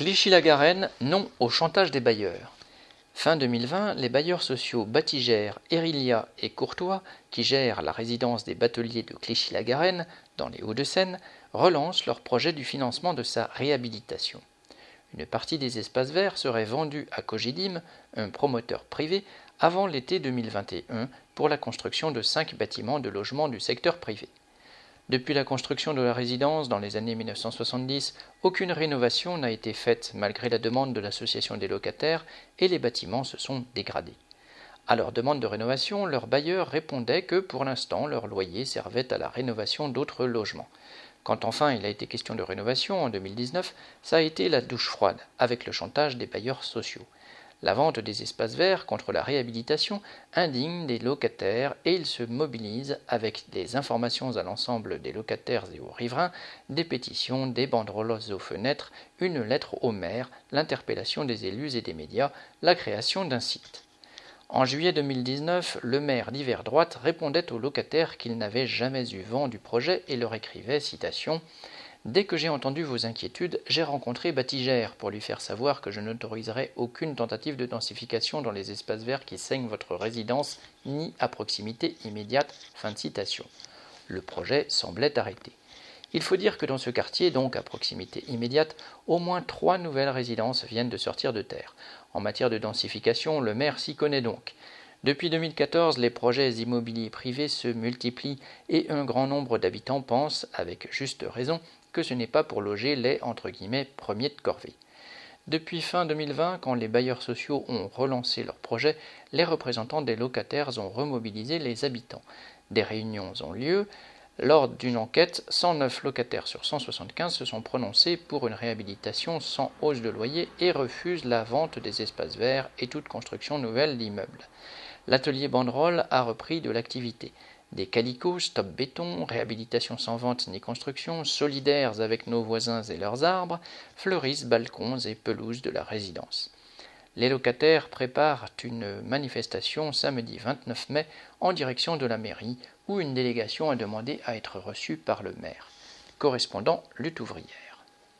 Clichy-la-Garenne, non au chantage des bailleurs. Fin 2020, les bailleurs sociaux Batigère, Érilia et Courtois, qui gèrent la résidence des bateliers de Clichy-la-Garenne, dans les Hauts-de-Seine, relancent leur projet du financement de sa réhabilitation. Une partie des espaces verts serait vendue à Cogidim, un promoteur privé, avant l'été 2021 pour la construction de cinq bâtiments de logement du secteur privé. Depuis la construction de la résidence dans les années 1970, aucune rénovation n'a été faite malgré la demande de l'association des locataires et les bâtiments se sont dégradés. À leur demande de rénovation, leurs bailleurs répondaient que pour l'instant leur loyer servait à la rénovation d'autres logements. Quand enfin il a été question de rénovation en 2019, ça a été la douche froide, avec le chantage des bailleurs sociaux. La vente des espaces verts contre la réhabilitation indigne les locataires et ils se mobilisent avec des informations à l'ensemble des locataires et aux riverains, des pétitions, des banderoles aux fenêtres, une lettre au maire, l'interpellation des élus et des médias, la création d'un site. En juillet 2019, le maire d'hiver droite répondait aux locataires qu'il n'avait jamais eu vent du projet et leur écrivait citation Dès que j'ai entendu vos inquiétudes, j'ai rencontré Batigère pour lui faire savoir que je n'autoriserai aucune tentative de densification dans les espaces verts qui saignent votre résidence, ni à proximité immédiate. Fin de citation. Le projet semblait arrêté. Il faut dire que dans ce quartier, donc à proximité immédiate, au moins trois nouvelles résidences viennent de sortir de terre. En matière de densification, le maire s'y connaît donc. Depuis 2014, les projets immobiliers privés se multiplient et un grand nombre d'habitants pensent, avec juste raison, que ce n'est pas pour loger les premiers de corvée. Depuis fin 2020, quand les bailleurs sociaux ont relancé leur projet, les représentants des locataires ont remobilisé les habitants. Des réunions ont lieu. Lors d'une enquête, 109 locataires sur 175 se sont prononcés pour une réhabilitation sans hausse de loyer et refusent la vente des espaces verts et toute construction nouvelle d'immeubles. L'atelier Banderole a repris de l'activité. Des calicots, stop béton, réhabilitation sans vente ni construction, solidaires avec nos voisins et leurs arbres, fleurissent balcons et pelouses de la résidence. Les locataires préparent une manifestation samedi 29 mai en direction de la mairie où une délégation a demandé à être reçue par le maire. Correspondant lutte ouvrière.